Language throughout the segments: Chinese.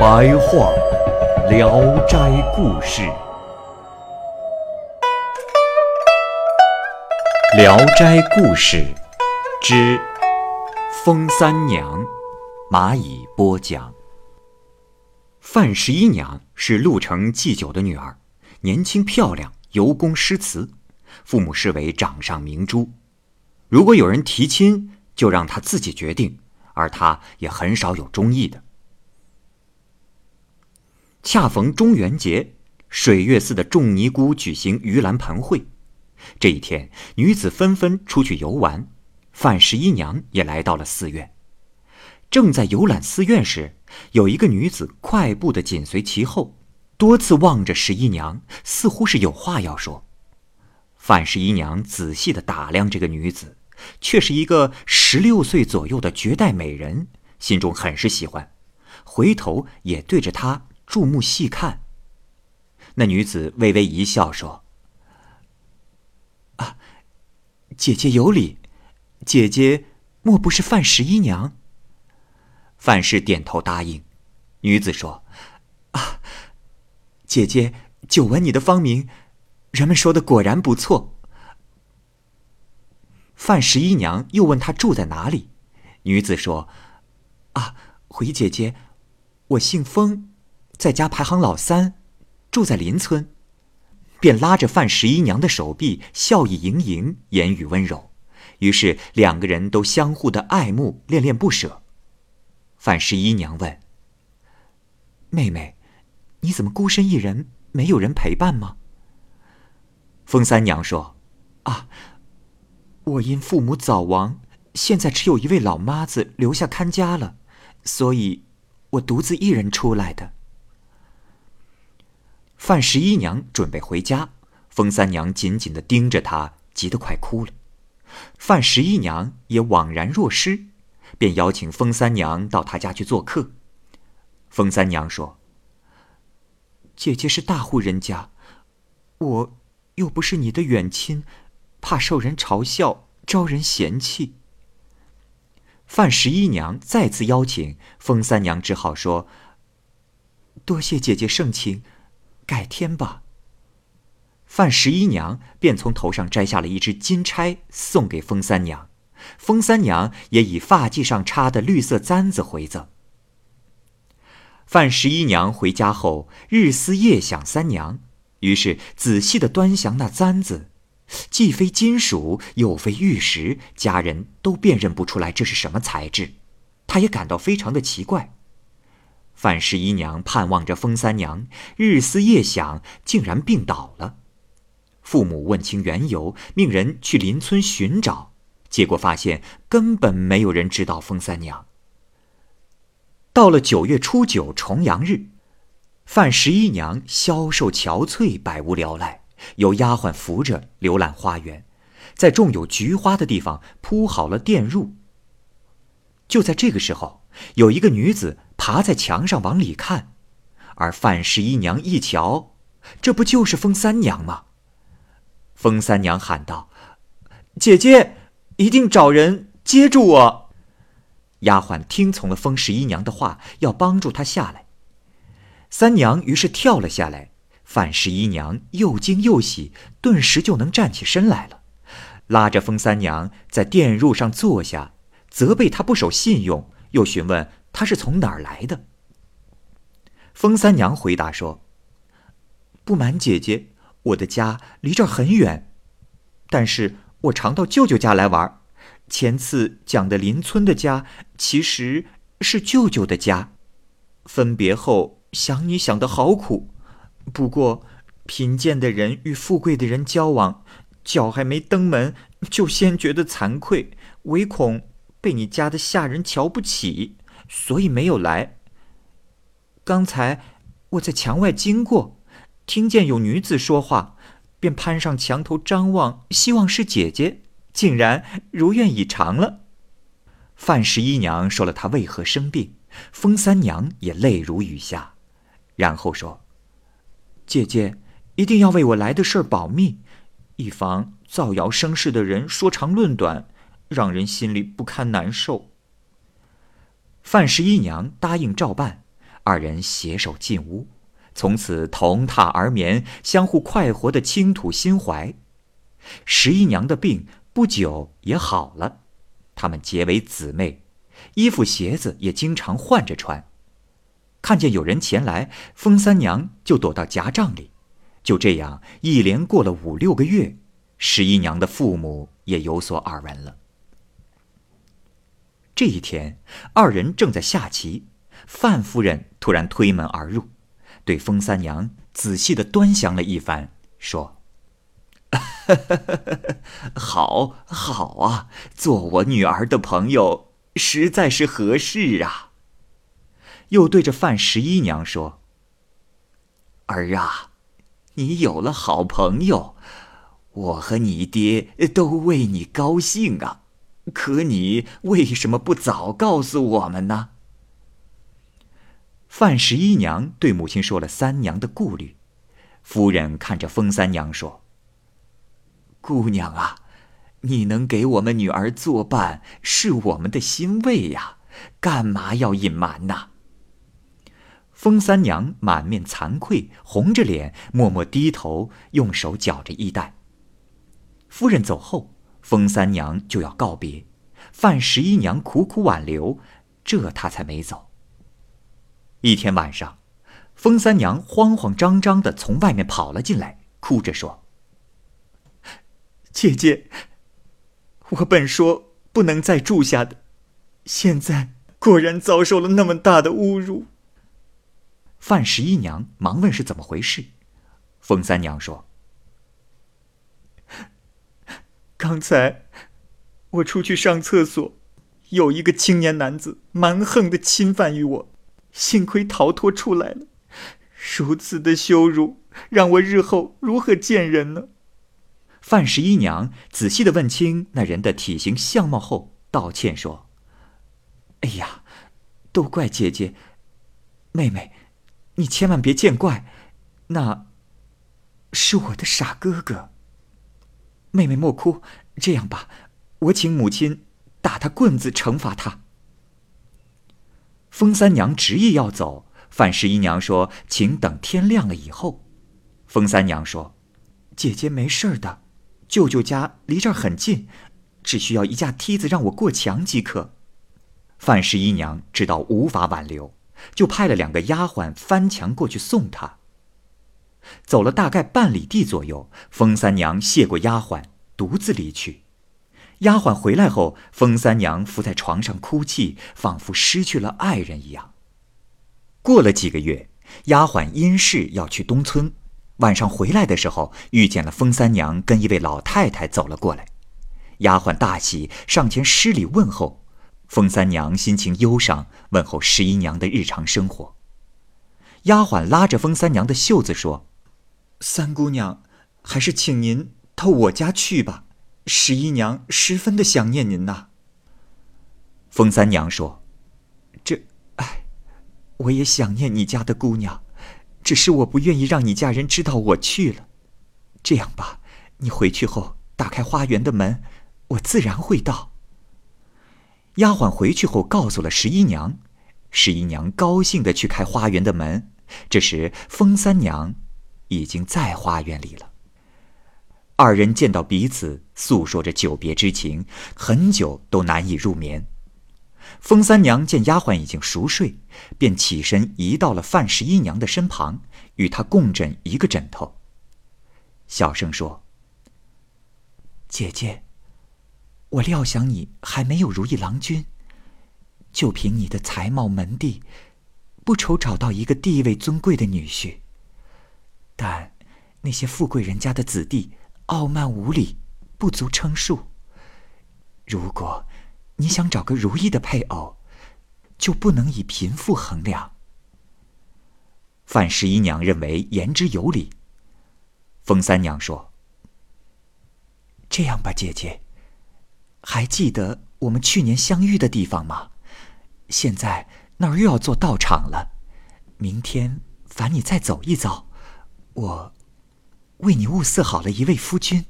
白话《聊斋故事》，《聊斋故事》之《封三娘》，蚂蚁播讲。范十一娘是陆城祭酒的女儿，年轻漂亮，尤工诗词，父母视为掌上明珠。如果有人提亲，就让她自己决定，而她也很少有中意的。恰逢中元节，水月寺的众尼姑举行盂兰盆会。这一天，女子纷纷出去游玩，范十一娘也来到了寺院。正在游览寺院时，有一个女子快步的紧随其后，多次望着十一娘，似乎是有话要说。范十一娘仔细的打量这个女子，却是一个十六岁左右的绝代美人，心中很是喜欢，回头也对着她注目细看。那女子微微一笑说：“啊，姐姐有礼，姐姐莫不是范十一娘？”范氏点头答应。女子说：“啊，姐姐，久闻你的芳名，人们说的果然不错。”范十一娘又问她住在哪里，女子说：“啊，回姐姐，我姓封，在家排行老三，住在邻村。”便拉着范十一娘的手臂，笑意盈盈，言语温柔。于是两个人都相互的爱慕，恋恋不舍。范十一娘问：“妹妹，你怎么孤身一人，没有人陪伴吗？”风三娘说：“啊，我因父母早亡，现在只有一位老妈子留下看家了，所以，我独自一人出来的。”范十一娘准备回家，风三娘紧紧的盯着她，急得快哭了。范十一娘也惘然若失。便邀请风三娘到他家去做客。风三娘说：“姐姐是大户人家，我又不是你的远亲，怕受人嘲笑，招人嫌弃。”范十一娘再次邀请风三娘，只好说：“多谢姐姐盛情，改天吧。”范十一娘便从头上摘下了一只金钗，送给风三娘。风三娘也以发髻上插的绿色簪子回赠。范十一娘回家后，日思夜想三娘，于是仔细的端详那簪子，既非金属，又非玉石，家人都辨认不出来这是什么材质，她也感到非常的奇怪。范十一娘盼望着风三娘，日思夜想，竟然病倒了。父母问清缘由，命人去邻村寻找。结果发现根本没有人知道风三娘。到了九月初九重阳日，范十一娘消瘦憔悴，百无聊赖，由丫鬟扶着浏览花园，在种有菊花的地方铺好了垫褥。就在这个时候，有一个女子爬在墙上往里看，而范十一娘一瞧，这不就是风三娘吗？风三娘喊道：“姐姐！”一定找人接住我。丫鬟听从了风十一娘的话，要帮助她下来。三娘于是跳了下来。范十一娘又惊又喜，顿时就能站起身来了，拉着风三娘在垫褥上坐下，责备她不守信用，又询问他是从哪儿来的。风三娘回答说：“不瞒姐姐，我的家离这儿很远，但是。”我常到舅舅家来玩，前次讲的邻村的家其实是舅舅的家。分别后想你想的好苦，不过贫贱的人与富贵的人交往，脚还没登门就先觉得惭愧，唯恐被你家的下人瞧不起，所以没有来。刚才我在墙外经过，听见有女子说话，便攀上墙头张望，希望是姐姐，竟然如愿以偿了。范十一娘说了她为何生病，风三娘也泪如雨下，然后说：“姐姐一定要为我来的事儿保密，以防造谣生事的人说长论短。”让人心里不堪难受。范十一娘答应照办，二人携手进屋，从此同榻而眠，相互快活的倾吐心怀。十一娘的病不久也好了，她们结为姊妹，衣服鞋子也经常换着穿。看见有人前来，风三娘就躲到夹帐里。就这样一连过了五六个月，十一娘的父母也有所耳闻了。这一天，二人正在下棋，范夫人突然推门而入，对风三娘仔细的端详了一番，说：“ 好好啊，做我女儿的朋友实在是合适啊。”又对着范十一娘说：“儿啊，你有了好朋友，我和你爹都为你高兴啊。”可你为什么不早告诉我们呢？范十一娘对母亲说了三娘的顾虑，夫人看着封三娘说：“姑娘啊，你能给我们女儿作伴，是我们的欣慰呀，干嘛要隐瞒呢？”封三娘满面惭愧，红着脸，默默低头，用手绞着衣带。夫人走后。风三娘就要告别，范十一娘苦苦挽留，这她才没走。一天晚上，风三娘慌慌张张的从外面跑了进来，哭着说：“姐姐，我本说不能再住下的，现在果然遭受了那么大的侮辱。”范十一娘忙问是怎么回事，风三娘说。刚才我出去上厕所，有一个青年男子蛮横的侵犯于我，幸亏逃脱出来了。如此的。羞辱，让我日后如何见人呢？范十一娘仔细的。问清那人的。体型相貌后，道歉说：“哎呀，都怪姐姐，妹妹，你千万别见怪，那是我的。傻哥哥。”妹妹莫哭，这样吧，我请母亲打他棍子惩罚他。风三娘执意要走，范十一娘说：“请等天亮了以后。”风三娘说：“姐姐没事的，舅舅家离这儿很近，只需要一架梯子让我过墙即可。”范十一娘知道无法挽留，就派了两个丫鬟翻墙过去送她。走了大概半里地左右，风三娘谢过丫鬟，独自离去。丫鬟回来后，风三娘伏在床上哭泣，仿佛失去了爱人一样。过了几个月，丫鬟因事要去东村，晚上回来的时候，遇见了风三娘跟一位老太太走了过来。丫鬟大喜，上前施礼问候。风三娘心情忧伤，问候十一娘的日常生活。丫鬟拉着风三娘的袖子说。三姑娘，还是请您到我家去吧。十一娘十分的想念您呐。风三娘说：“这，哎，我也想念你家的姑娘，只是我不愿意让你家人知道我去了。这样吧，你回去后打开花园的门，我自然会到。”丫鬟回去后告诉了十一娘，十一娘高兴的去开花园的门。这时，风三娘。已经在花园里了。二人见到彼此，诉说着久别之情，很久都难以入眠。风三娘见丫鬟已经熟睡，便起身移到了范十一娘的身旁，与她共枕一个枕头，小声说：“姐姐，我料想你还没有如意郎君，就凭你的才貌门第，不愁找到一个地位尊贵的女婿。”但那些富贵人家的子弟傲慢无礼，不足称数。如果你想找个如意的配偶，就不能以贫富衡量。范十一娘认为言之有理。风三娘说：“这样吧，姐姐，还记得我们去年相遇的地方吗？现在那儿又要做道场了，明天烦你再走一遭，我为你物色好了一位夫君。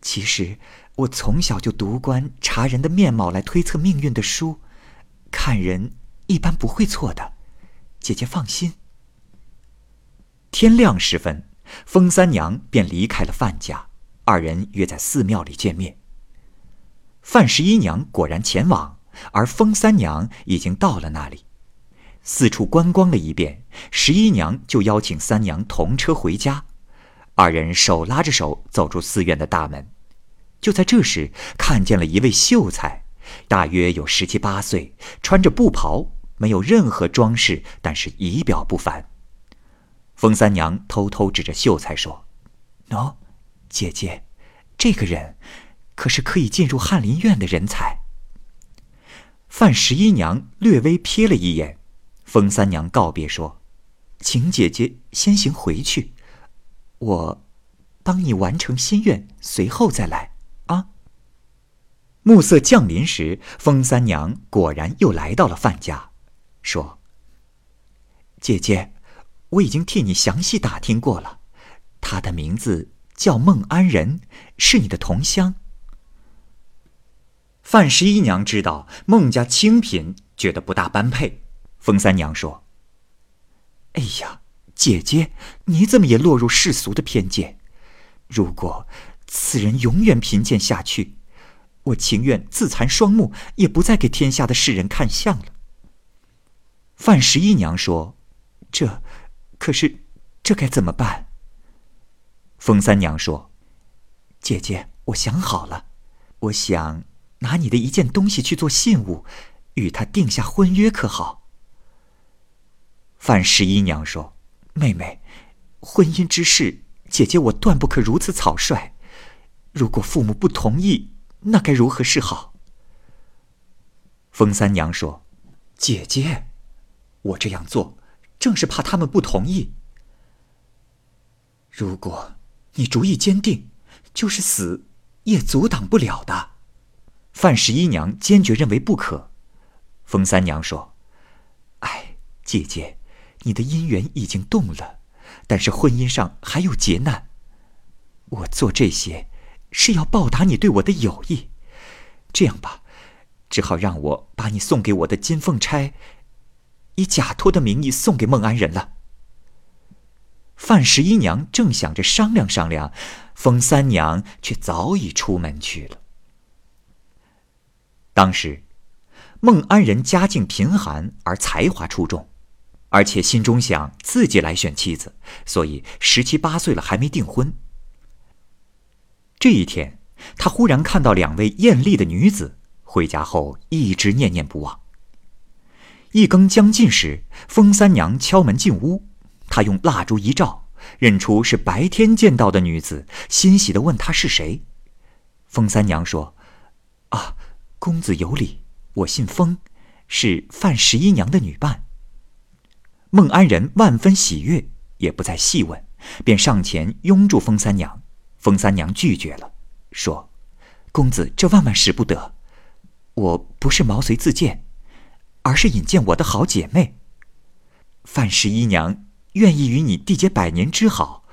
其实我从小就读观察人的面貌来推测命运的书，看人一般不会错的，姐姐放心。”天亮时分。风三娘便离开了范家，二人约在寺庙里见面。范十一娘果然前往，而风三娘已经到了那里，四处观光了一遍，十一娘就邀请三娘同车回家。二人手拉着手走出寺院的大门，就在这时，看见了一位秀才，大约有十七八岁，穿着布袍，没有任何装饰，但是仪表不凡。风三娘偷偷指着秀才说：“喏，姐姐，这个人可是可以进入翰林院的人才。”范十一娘略微瞥了一眼，风三娘告别说：“请姐姐先行回去，我帮你完成心愿，随后再来。”啊！暮色降临时，风三娘果然又来到了范家，说：“姐姐。”我已经替你详细打听过了，他的名字叫孟安仁，是你的同乡。范十一娘知道孟家清贫，觉得不大般配。风三娘说：“哎呀，姐姐，你怎么也落入世俗的偏见？如果此人永远贫贱下去，我情愿自残双目，也不再给天下的世人看相了。”范十一娘说：“这。”可是，这该怎么办？风三娘说：“姐姐，我想好了，我想拿你的一件东西去做信物，与他定下婚约，可好？”范十一娘说：“妹妹，婚姻之事，姐姐我断不可如此草率。如果父母不同意，那该如何是好？”风三娘说：“姐姐，我这样做。”正是怕他们不同意。如果你主意坚定，就是死也阻挡不了的。范十一娘坚决认为不可。风三娘说：“哎，姐姐，你的姻缘已经动了，但是婚姻上还有劫难。我做这些是要报答你对我的友谊。这样吧，只好让我把你送给我的金凤钗。”以假托的名义送给孟安仁了。范十一娘正想着商量商量，风三娘却早已出门去了。当时，孟安仁家境贫寒而才华出众，而且心中想自己来选妻子，所以十七八岁了还没订婚。这一天，他忽然看到两位艳丽的女子，回家后一直念念不忘。一更将近时，风三娘敲门进屋，他用蜡烛一照，认出是白天见到的女子，欣喜地问她是谁。风三娘说：“啊，公子有礼，我姓风，是范十一娘的女伴。”孟安仁万分喜悦，也不再细问，便上前拥住风三娘。风三娘拒绝了，说：“公子这万万使不得，我不是毛遂自荐。”而是引荐我的好姐妹。范十一娘愿意与你缔结百年之好，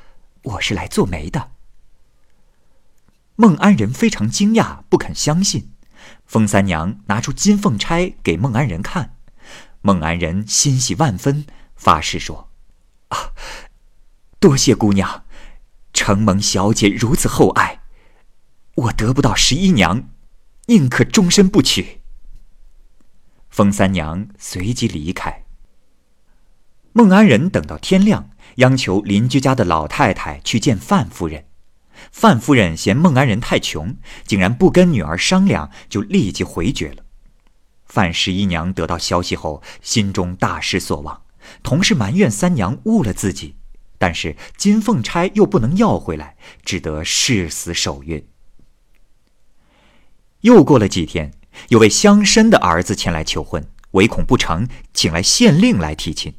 我是来做媒的。孟安仁非常惊讶，不肯相信。风三娘拿出金凤钗给孟安仁看，孟安仁欣喜万分，发誓说：“啊，多谢姑娘，承蒙小姐如此厚爱，我得不到十一娘，宁可终身不娶。”封三娘随即离开。孟安仁等到天亮，央求邻居家的老太太去见范夫人。范夫人嫌孟安仁太穷，竟然不跟女儿商量，就立即回绝了。范十一娘得到消息后，心中大失所望，同事埋怨三娘误了自己，但是金凤钗又不能要回来，只得誓死守约。又过了几天。有位乡绅的儿子前来求婚，唯恐不成，请来县令来提亲。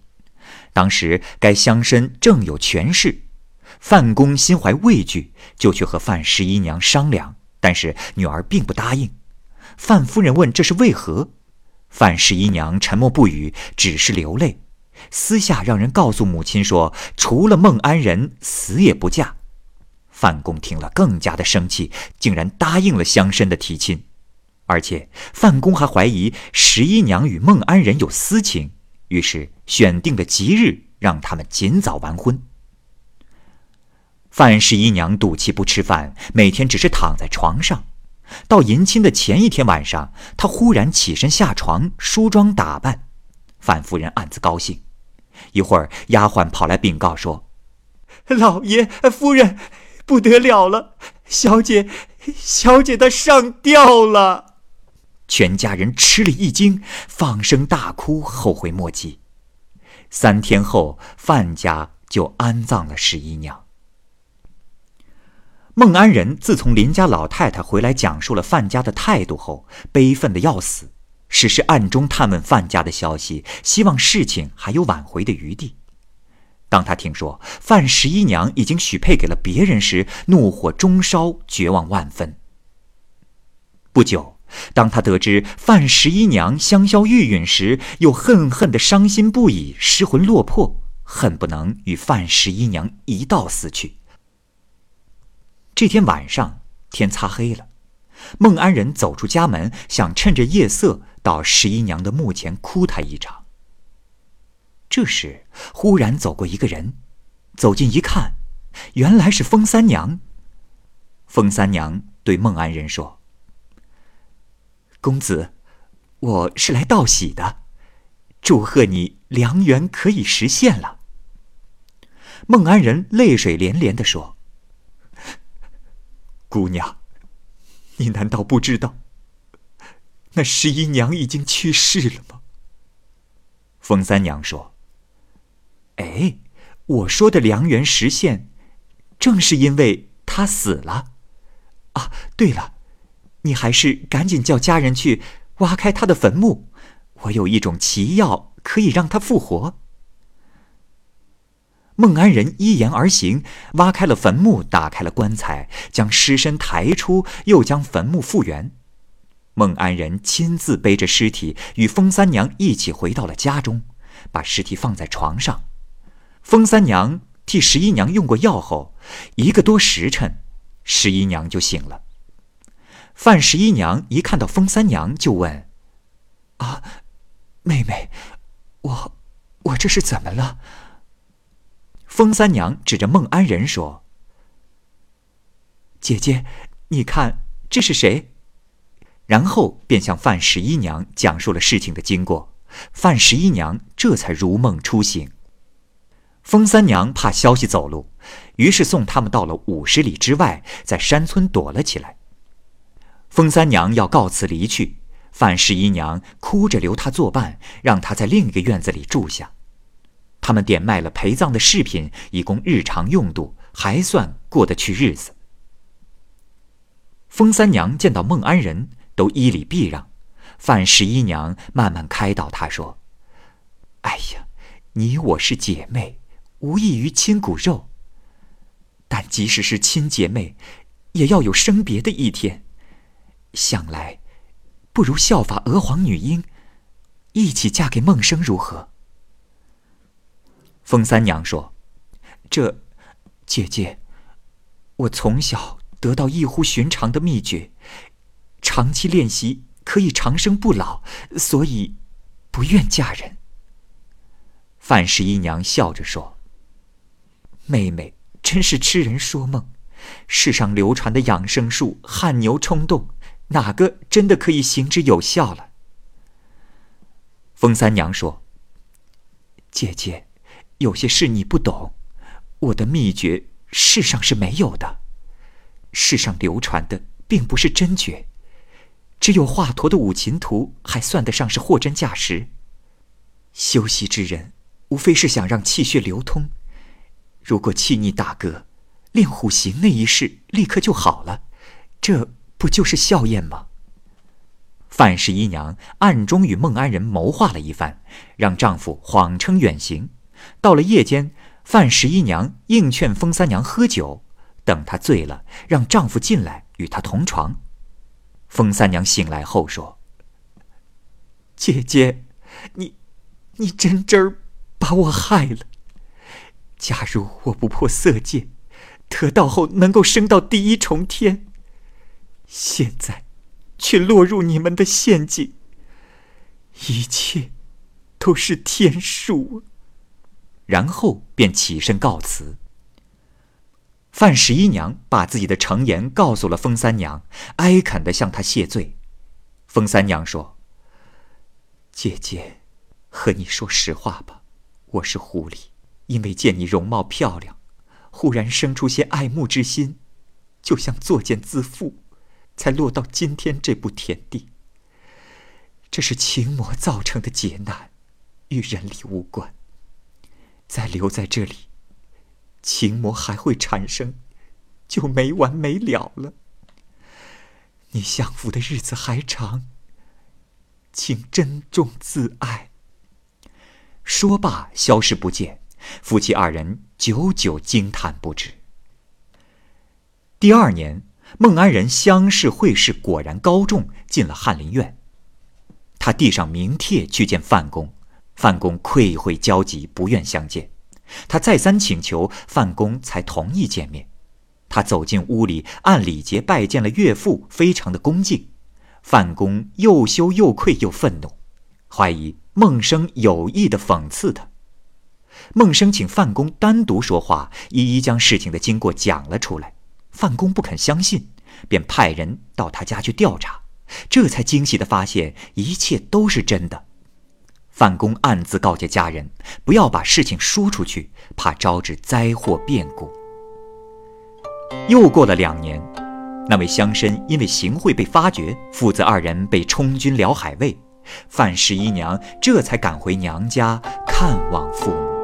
当时该乡绅正有权势，范公心怀畏惧，就去和范十一娘商量，但是女儿并不答应。范夫人问这是为何，范十一娘沉默不语，只是流泪，私下让人告诉母亲说，除了孟安仁，死也不嫁。范公听了更加的生气，竟然答应了乡绅的提亲。而且范公还怀疑十一娘与孟安仁有私情，于是选定了吉日，让他们尽早完婚。范十一娘赌气不吃饭，每天只是躺在床上。到迎亲的前一天晚上，她忽然起身下床梳妆打扮，范夫人暗自高兴。一会儿，丫鬟跑来禀告说：“老爷夫人，不得了了，小姐，小姐她上吊了。”全家人吃了一惊，放声大哭，后悔莫及。三天后，范家就安葬了十一娘。孟安仁自从林家老太太回来讲述了范家的态度后，悲愤的要死，只是暗中探问范家的消息，希望事情还有挽回的余地。当他听说范十一娘已经许配给了别人时，怒火中烧，绝望万分。不久。当他得知范十一娘香消玉殒时，又恨恨的伤心不已，失魂落魄，恨不能与范十一娘一道死去。这天晚上，天擦黑了，孟安仁走出家门，想趁着夜色到十一娘的墓前哭她一场。这时，忽然走过一个人，走近一看，原来是风三娘。风三娘对孟安仁说。公子，我是来道喜的，祝贺你良缘可以实现了。孟安仁泪水连连的说：“姑娘，你难道不知道，那十一娘已经去世了吗？”风三娘说：“哎，我说的良缘实现，正是因为她死了。啊，对了。”你还是赶紧叫家人去挖开他的坟墓，我有一种奇药可以让他复活。孟安仁依言而行，挖开了坟墓，打开了棺材，将尸身抬出，又将坟墓复原。孟安仁亲自背着尸体，与风三娘一起回到了家中，把尸体放在床上。风三娘替十一娘用过药后，一个多时辰，十一娘就醒了。范十一娘一看到风三娘，就问：“啊，妹妹，我我这是怎么了？”风三娘指着孟安仁说：“姐姐，你看这是谁？”然后便向范十一娘讲述了事情的经过。范十一娘这才如梦初醒。风三娘怕消息走漏，于是送他们到了五十里之外，在山村躲了起来。风三娘要告辞离去，范十一娘哭着留她作伴，让她在另一个院子里住下。他们点卖了陪葬的饰品，以供日常用度，还算过得去日子。风三娘见到孟安仁，都依礼避让。范十一娘慢慢开导他说：“哎呀，你我是姐妹，无异于亲骨肉。但即使是亲姐妹，也要有生别的一天。”想来，不如效法娥皇女英，一起嫁给孟生如何？风三娘说：“这，姐姐，我从小得到异乎寻常的秘诀，长期练习可以长生不老，所以不愿嫁人。”范十一娘笑着说：“妹妹真是痴人说梦，世上流传的养生术，汗牛充栋。”哪个真的可以行之有效了？风三娘说：“姐姐，有些事你不懂，我的秘诀世上是没有的，世上流传的并不是真诀，只有华佗的五禽图还算得上是货真价实。修习之人，无非是想让气血流通，如果气逆打嗝，练虎形那一式立刻就好了，这。”不就是笑靥吗？范十一娘暗中与孟安仁谋划了一番，让丈夫谎称远行。到了夜间，范十一娘硬劝风三娘喝酒，等她醉了，让丈夫进来与她同床。风三娘醒来后说：“姐姐，你，你真真儿把我害了。假如我不破色戒，得道后能够升到第一重天，现在却落入你们的陷阱。一切都是天数。”然后便起身告辞。范十一娘把自己的诚言告诉了风三娘，哀恳地向她谢罪。风三娘说：“姐姐，和你说实话吧，我是狐狸，因为见你容貌漂亮，忽然生出些爱慕之心，就像作茧自缚，才落到今天这步田地。这是情魔造成的劫难，与人力无关。再留在这里。”情魔还会产生，就没完没了了。你享福的日子还长，请珍重自爱。说罢，消失不见。夫妻二人久久惊叹不止。第二年，孟安仁乡试会试果然高中，进了翰林院。他递上名帖去见范公，范公愧悔焦急，不愿相见。他再三请求范公，才同意见面。他走进屋里，按礼节拜见了岳父，非常的恭敬。范公又羞又愧又愤怒，怀疑孟生有意的讽刺他。孟生请范公单独说话，一一将事情的经过讲了出来。范公不肯相信，便派人到他家去调查，这才惊喜的发现一切都是真的。范公暗自告诫家人，不要把事情说出去，怕招致灾祸变故。又过了两年，那位乡绅因为行贿被发觉，父子二人被充军辽海卫。范十一娘这才赶回娘家看望父母。